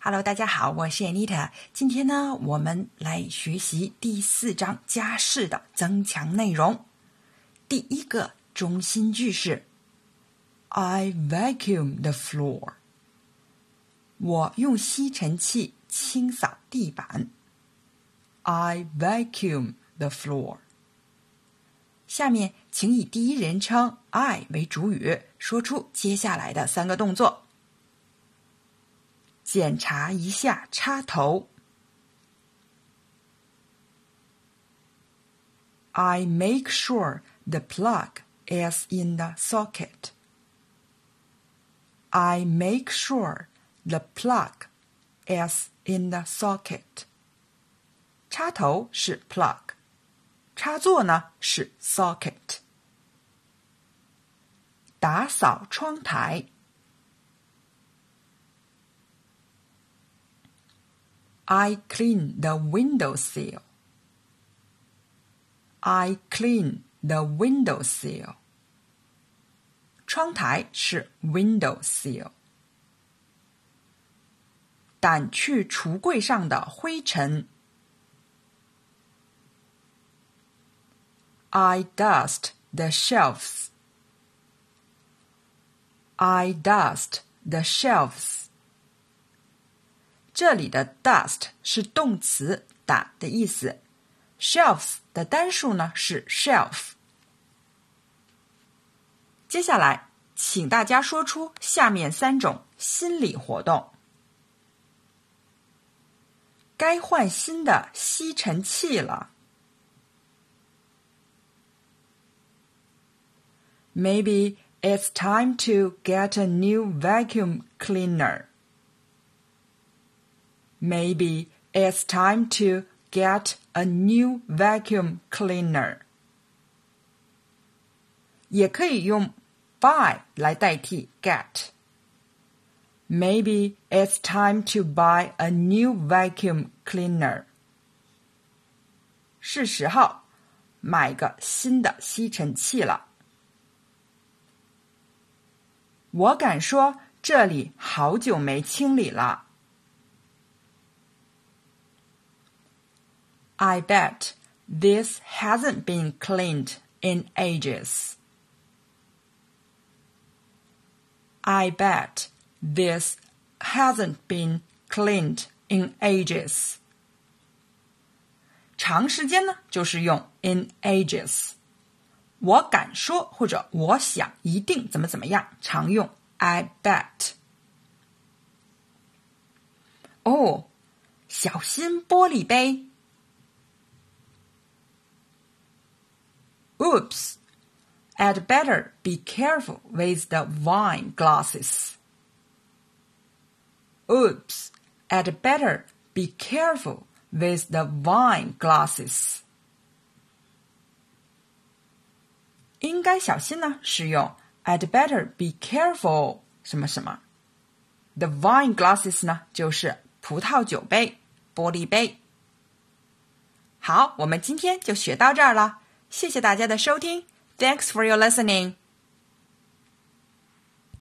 Hello，大家好，我是 Anita。今天呢，我们来学习第四章家事的增强内容。第一个中心句是 "I vacuum the floor"，我用吸尘器清扫地板。I vacuum the floor。下面，请以第一人称 I 为主语，说出接下来的三个动作。检查一下插头。I make sure the plug is in the socket. I make sure the plug is in the socket. 插头是 plug，插座呢是 socket。打扫窗台。I clean the windowsill. I clean the windowsill. 窗台是 windowsill。掸去橱柜上的灰尘。I dust the shelves. I dust the shelves. 这里的 dust 是动词打的意思，shelves 的单数呢是 shelf。接下来，请大家说出下面三种心理活动：该换新的吸尘器了。Maybe it's time to get a new vacuum cleaner. Maybe it's time to get a new vacuum cleaner. 也可以用 buy 来代替 get. Maybe it's time to buy a new vacuum cleaner. 是时候买个新的吸尘器了。我敢说，这里好久没清理了。 I bet this hasn't been cleaned in ages. I bet this hasn't been cleaned in ages. 长时间呢，就是用 in ages。我敢说或者我想一定怎么怎么样，常用 I bet。哦，小心玻璃杯。 Oops! I'd better be careful with the wine glasses. Oops! I'd better be careful with the wine glasses. 应该小心呢，是用 I'd better be careful 什么什么。The wine glasses 呢，就是葡萄酒杯、玻璃杯。好，我们今天就学到这儿了。 谢谢大家的收听，Thanks for your listening。